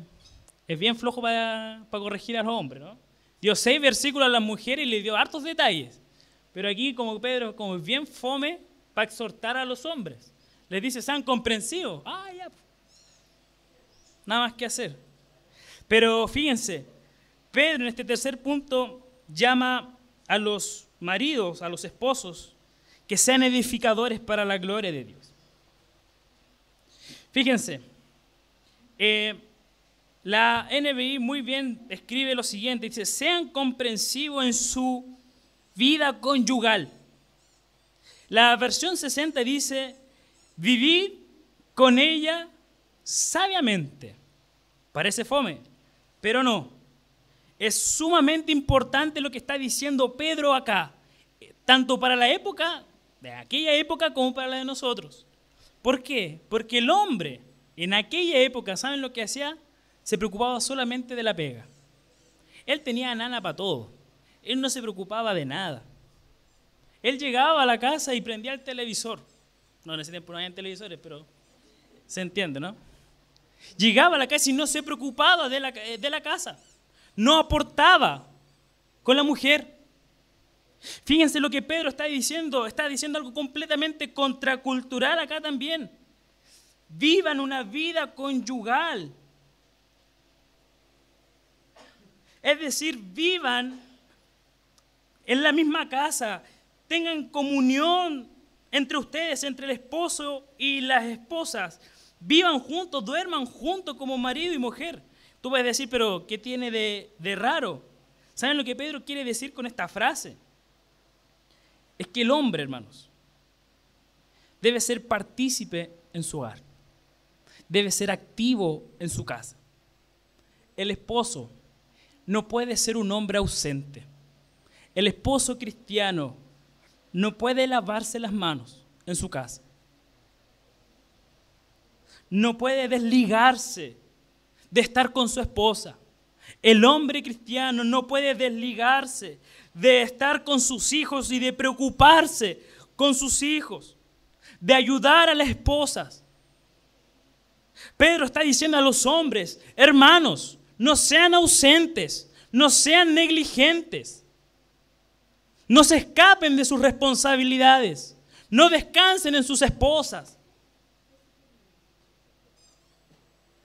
es bien flojo para, para corregir a los hombres, ¿no? Dio seis versículos a las mujeres y le dio hartos detalles. Pero aquí como Pedro como es bien fome para exhortar a los hombres. Les dice, sean comprensivos. Ah, ya. Nada más que hacer. Pero fíjense, Pedro en este tercer punto llama a los maridos, a los esposos, que sean edificadores para la gloria de Dios. Fíjense, eh, la NBI muy bien escribe lo siguiente, dice, sean comprensivos en su vida conyugal. La versión 60 dice, vivir con ella sabiamente. Parece fome, pero no. Es sumamente importante lo que está diciendo Pedro acá, tanto para la época, de aquella época, como para la de nosotros. ¿Por qué? Porque el hombre en aquella época, ¿saben lo que hacía? Se preocupaba solamente de la pega. Él tenía nana para todo. Él no se preocupaba de nada. Él llegaba a la casa y prendía el televisor. No, en ese tiempo no había televisores, pero se entiende, ¿no? Llegaba a la casa y no se preocupaba de la, de la casa. No aportaba con la mujer. Fíjense lo que Pedro está diciendo. Está diciendo algo completamente contracultural acá también. Vivan una vida conyugal. Es decir, vivan en la misma casa, tengan comunión entre ustedes, entre el esposo y las esposas. Vivan juntos, duerman juntos como marido y mujer. Tú puedes decir, pero ¿qué tiene de, de raro? ¿Saben lo que Pedro quiere decir con esta frase? Es que el hombre, hermanos, debe ser partícipe en su hogar. Debe ser activo en su casa. El esposo no puede ser un hombre ausente. El esposo cristiano no puede lavarse las manos en su casa. No puede desligarse de estar con su esposa. El hombre cristiano no puede desligarse de estar con sus hijos y de preocuparse con sus hijos, de ayudar a las esposas. Pedro está diciendo a los hombres, hermanos, no sean ausentes, no sean negligentes, no se escapen de sus responsabilidades, no descansen en sus esposas.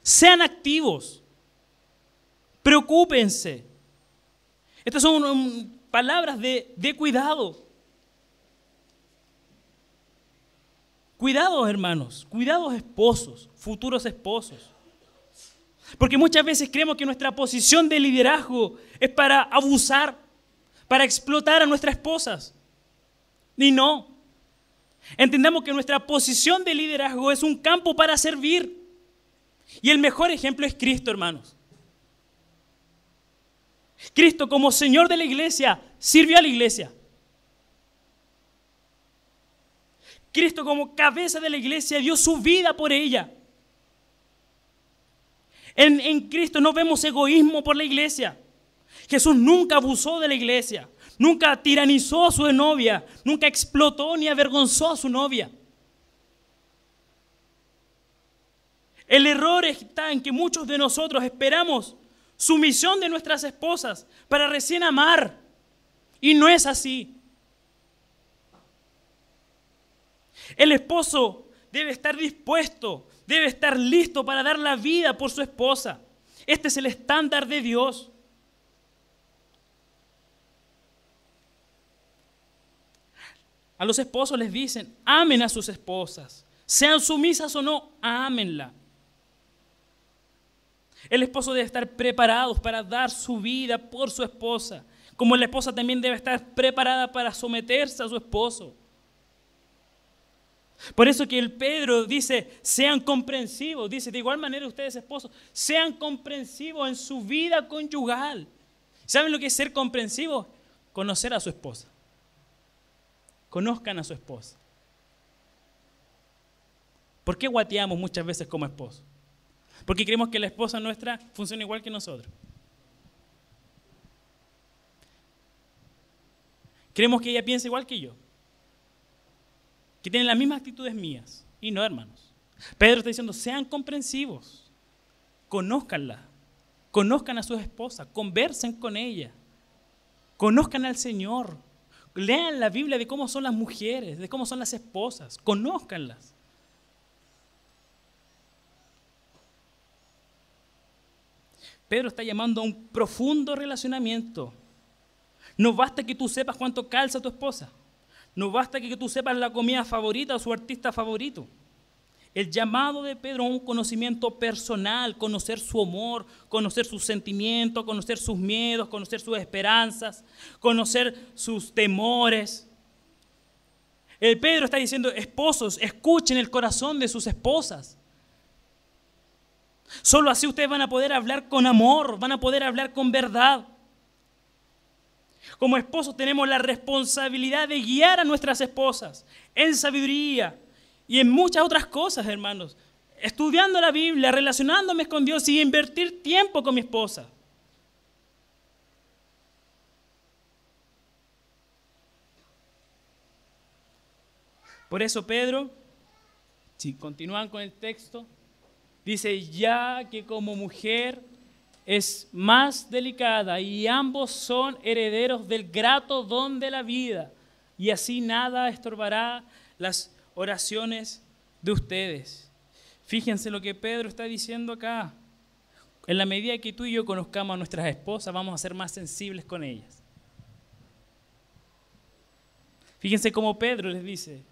Sean activos, preocúpense. Estas son palabras de, de cuidado. Cuidados, hermanos, cuidados esposos, futuros esposos. Porque muchas veces creemos que nuestra posición de liderazgo es para abusar, para explotar a nuestras esposas. Y no. Entendamos que nuestra posición de liderazgo es un campo para servir. Y el mejor ejemplo es Cristo, hermanos. Cristo como Señor de la iglesia sirvió a la iglesia. Cristo como cabeza de la iglesia dio su vida por ella. En, en Cristo no vemos egoísmo por la iglesia. Jesús nunca abusó de la iglesia, nunca tiranizó a su novia, nunca explotó ni avergonzó a su novia. El error está en que muchos de nosotros esperamos sumisión de nuestras esposas para recién amar. Y no es así. El esposo debe estar dispuesto, debe estar listo para dar la vida por su esposa. Este es el estándar de Dios. A los esposos les dicen, amen a sus esposas, sean sumisas o no, ámenla. El esposo debe estar preparado para dar su vida por su esposa, como la esposa también debe estar preparada para someterse a su esposo. Por eso que el Pedro dice, sean comprensivos, dice, de igual manera ustedes esposos, sean comprensivos en su vida conyugal. ¿Saben lo que es ser comprensivo? Conocer a su esposa. conozcan a su esposa. ¿Por qué guateamos muchas veces como esposos? Porque creemos que la esposa nuestra funciona igual que nosotros. Creemos que ella piensa igual que yo. Que tiene las mismas actitudes mías. Y no, hermanos. Pedro está diciendo, sean comprensivos. Conózcanla. Conozcan a sus esposas. Conversen con ella. Conozcan al Señor. Lean la Biblia de cómo son las mujeres, de cómo son las esposas. Conózcanlas. Pedro está llamando a un profundo relacionamiento. No basta que tú sepas cuánto calza tu esposa. No basta que tú sepas la comida favorita o su artista favorito. El llamado de Pedro a un conocimiento personal, conocer su amor, conocer sus sentimientos, conocer sus miedos, conocer sus esperanzas, conocer sus temores. El Pedro está diciendo, esposos, escuchen el corazón de sus esposas. Solo así ustedes van a poder hablar con amor, van a poder hablar con verdad. Como esposos tenemos la responsabilidad de guiar a nuestras esposas en sabiduría y en muchas otras cosas, hermanos. Estudiando la Biblia, relacionándome con Dios y invertir tiempo con mi esposa. Por eso Pedro, si continúan con el texto, dice, ya que como mujer es más delicada y ambos son herederos del grato don de la vida, y así nada estorbará las oraciones de ustedes. Fíjense lo que Pedro está diciendo acá. En la medida que tú y yo conozcamos a nuestras esposas, vamos a ser más sensibles con ellas. Fíjense cómo Pedro les dice,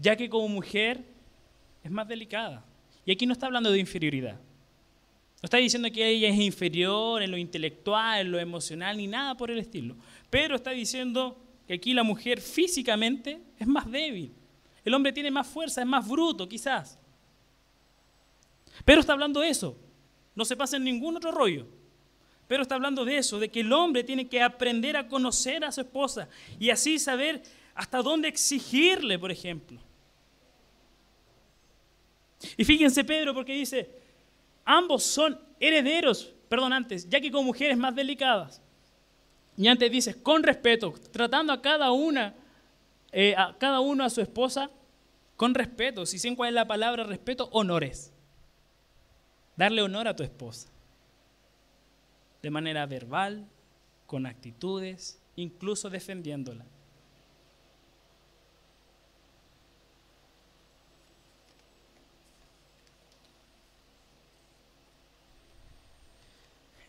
ya que como mujer es más delicada. Y aquí no está hablando de inferioridad. No está diciendo que ella es inferior en lo intelectual, en lo emocional, ni nada por el estilo. Pero está diciendo que aquí la mujer físicamente es más débil. El hombre tiene más fuerza, es más bruto quizás. Pero está hablando de eso. No se pasa en ningún otro rollo. Pero está hablando de eso, de que el hombre tiene que aprender a conocer a su esposa y así saber hasta dónde exigirle, por ejemplo. Y fíjense Pedro porque dice, ambos son herederos, perdón, antes, ya que con mujeres más delicadas. Y antes dice, con respeto, tratando a cada una, eh, a cada uno a su esposa con respeto. Si saben cuál es la palabra respeto, honores. Darle honor a tu esposa. De manera verbal, con actitudes, incluso defendiéndola.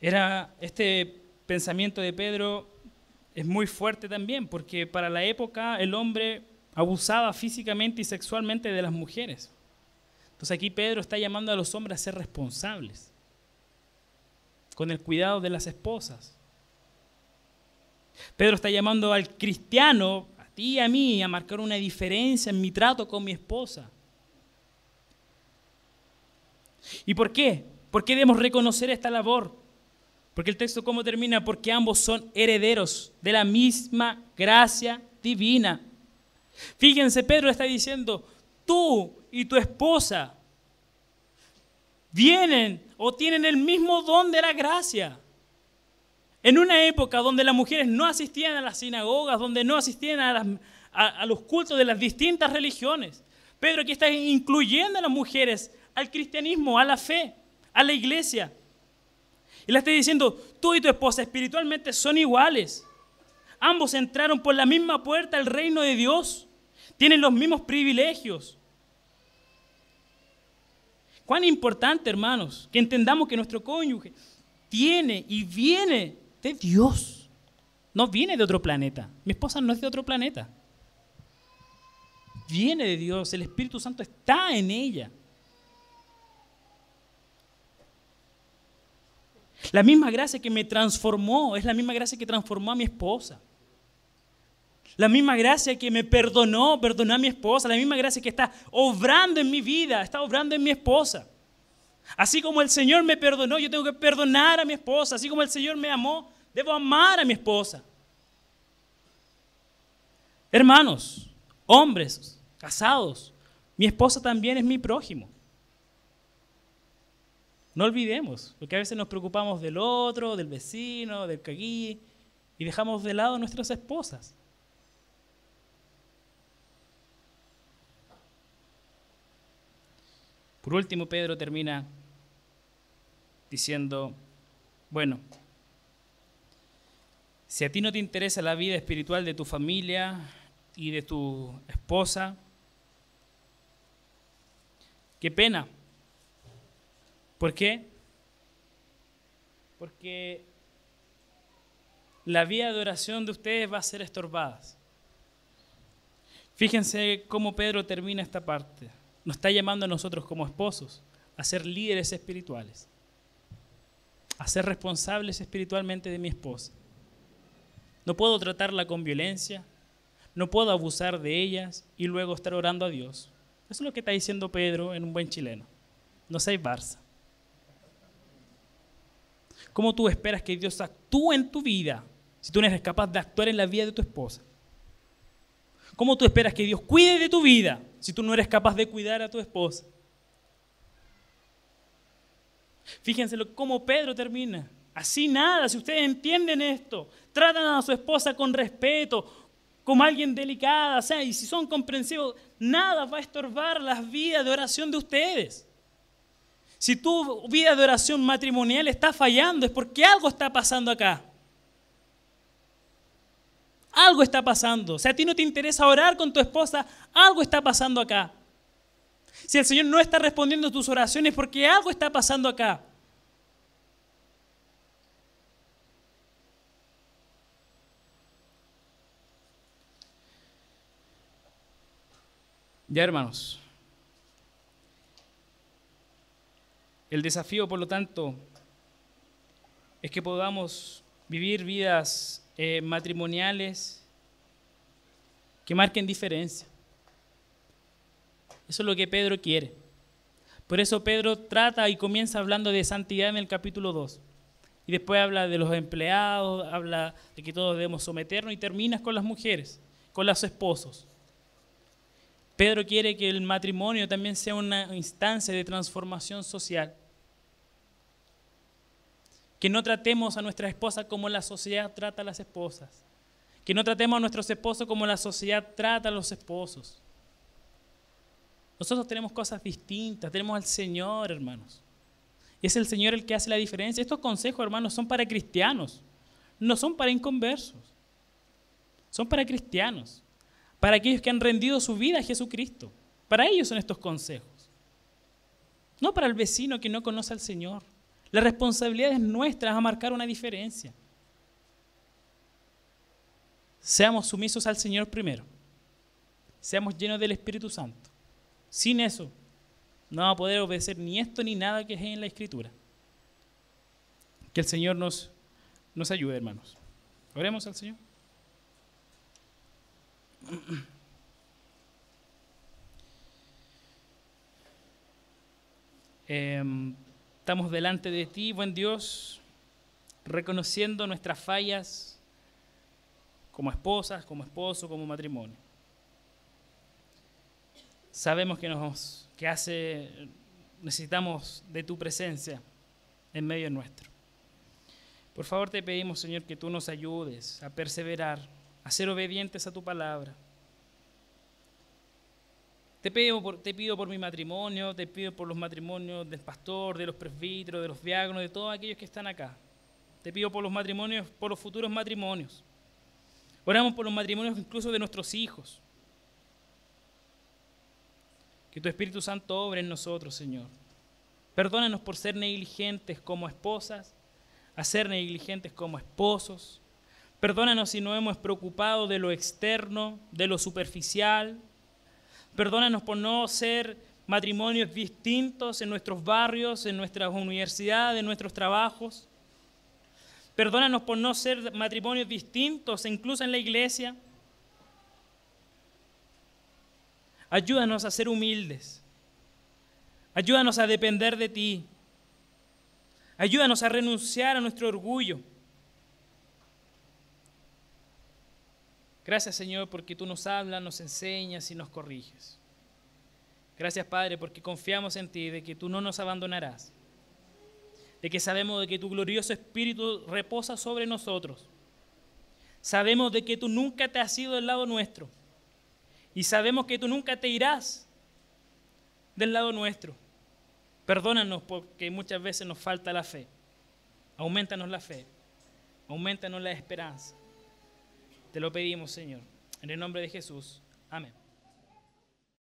Era este pensamiento de Pedro es muy fuerte también, porque para la época el hombre abusaba físicamente y sexualmente de las mujeres. Entonces aquí Pedro está llamando a los hombres a ser responsables con el cuidado de las esposas. Pedro está llamando al cristiano, a ti y a mí, a marcar una diferencia en mi trato con mi esposa. ¿Y por qué? ¿Por qué debemos reconocer esta labor? Porque el texto cómo termina, porque ambos son herederos de la misma gracia divina. Fíjense, Pedro está diciendo, tú y tu esposa vienen o tienen el mismo don de la gracia. En una época donde las mujeres no asistían a las sinagogas, donde no asistían a, a los cultos de las distintas religiones, Pedro aquí está incluyendo a las mujeres al cristianismo, a la fe, a la iglesia. Y le está diciendo, tú y tu esposa espiritualmente son iguales. Ambos entraron por la misma puerta al reino de Dios. Tienen los mismos privilegios. Cuán importante, hermanos, que entendamos que nuestro cónyuge tiene y viene de Dios. No viene de otro planeta. Mi esposa no es de otro planeta. Viene de Dios. El Espíritu Santo está en ella. La misma gracia que me transformó es la misma gracia que transformó a mi esposa. La misma gracia que me perdonó, perdonó a mi esposa. La misma gracia que está obrando en mi vida, está obrando en mi esposa. Así como el Señor me perdonó, yo tengo que perdonar a mi esposa. Así como el Señor me amó, debo amar a mi esposa. Hermanos, hombres, casados, mi esposa también es mi prójimo. No olvidemos, porque a veces nos preocupamos del otro, del vecino, del caguí, y dejamos de lado a nuestras esposas. Por último, Pedro termina diciendo, bueno, si a ti no te interesa la vida espiritual de tu familia y de tu esposa, qué pena. ¿Por qué? Porque la vida de oración de ustedes va a ser estorbada. Fíjense cómo Pedro termina esta parte. Nos está llamando a nosotros como esposos a ser líderes espirituales, a ser responsables espiritualmente de mi esposa. No puedo tratarla con violencia, no puedo abusar de ellas y luego estar orando a Dios. Eso es lo que está diciendo Pedro en un buen chileno. No seas Barça. ¿Cómo tú esperas que Dios actúe en tu vida si tú no eres capaz de actuar en la vida de tu esposa? ¿Cómo tú esperas que Dios cuide de tu vida si tú no eres capaz de cuidar a tu esposa? Fíjense cómo Pedro termina. Así nada, si ustedes entienden esto, tratan a su esposa con respeto, como alguien delicada, o sea, y si son comprensivos, nada va a estorbar las vidas de oración de ustedes. Si tu vida de oración matrimonial está fallando, es porque algo está pasando acá. Algo está pasando. Si a ti no te interesa orar con tu esposa, algo está pasando acá. Si el Señor no está respondiendo a tus oraciones, porque algo está pasando acá. Ya hermanos, el desafío, por lo tanto, es que podamos vivir vidas eh, matrimoniales que marquen diferencia. Eso es lo que Pedro quiere. Por eso Pedro trata y comienza hablando de santidad en el capítulo 2. Y después habla de los empleados, habla de que todos debemos someternos y terminas con las mujeres, con los esposos. Pedro quiere que el matrimonio también sea una instancia de transformación social que no tratemos a nuestra esposa como la sociedad trata a las esposas. Que no tratemos a nuestros esposos como la sociedad trata a los esposos. Nosotros tenemos cosas distintas, tenemos al Señor, hermanos. Y es el Señor el que hace la diferencia. Estos consejos, hermanos, son para cristianos, no son para inconversos. Son para cristianos, para aquellos que han rendido su vida a Jesucristo. Para ellos son estos consejos. No para el vecino que no conoce al Señor. La responsabilidad es nuestra a marcar una diferencia. Seamos sumisos al Señor primero. Seamos llenos del Espíritu Santo. Sin eso, no vamos a poder obedecer ni esto ni nada que es en la Escritura. Que el Señor nos, nos ayude, hermanos. Oremos al Señor. Eh, Estamos delante de ti, buen Dios, reconociendo nuestras fallas como esposas, como esposo, como matrimonio. Sabemos que nos que hace necesitamos de tu presencia en medio nuestro. Por favor te pedimos, Señor, que tú nos ayudes a perseverar, a ser obedientes a tu palabra te pido, por, te pido por mi matrimonio, te pido por los matrimonios del pastor, de los presbíteros, de los diáconos, de todos aquellos que están acá. Te pido por los matrimonios, por los futuros matrimonios. Oramos por los matrimonios incluso de nuestros hijos. Que tu Espíritu Santo obre en nosotros, Señor. Perdónanos por ser negligentes como esposas, a ser negligentes como esposos. Perdónanos si no hemos preocupado de lo externo, de lo superficial, Perdónanos por no ser matrimonios distintos en nuestros barrios, en nuestras universidades, en nuestros trabajos. Perdónanos por no ser matrimonios distintos, incluso en la iglesia. Ayúdanos a ser humildes. Ayúdanos a depender de ti. Ayúdanos a renunciar a nuestro orgullo. Gracias Señor porque tú nos hablas, nos enseñas y nos corriges. Gracias Padre porque confiamos en ti de que tú no nos abandonarás. De que sabemos de que tu glorioso Espíritu reposa sobre nosotros. Sabemos de que tú nunca te has ido del lado nuestro. Y sabemos que tú nunca te irás del lado nuestro. Perdónanos porque muchas veces nos falta la fe. Aumentanos la fe. Aumentanos la esperanza. Te lo pedimos, Señor. En el nombre de Jesús. Amén.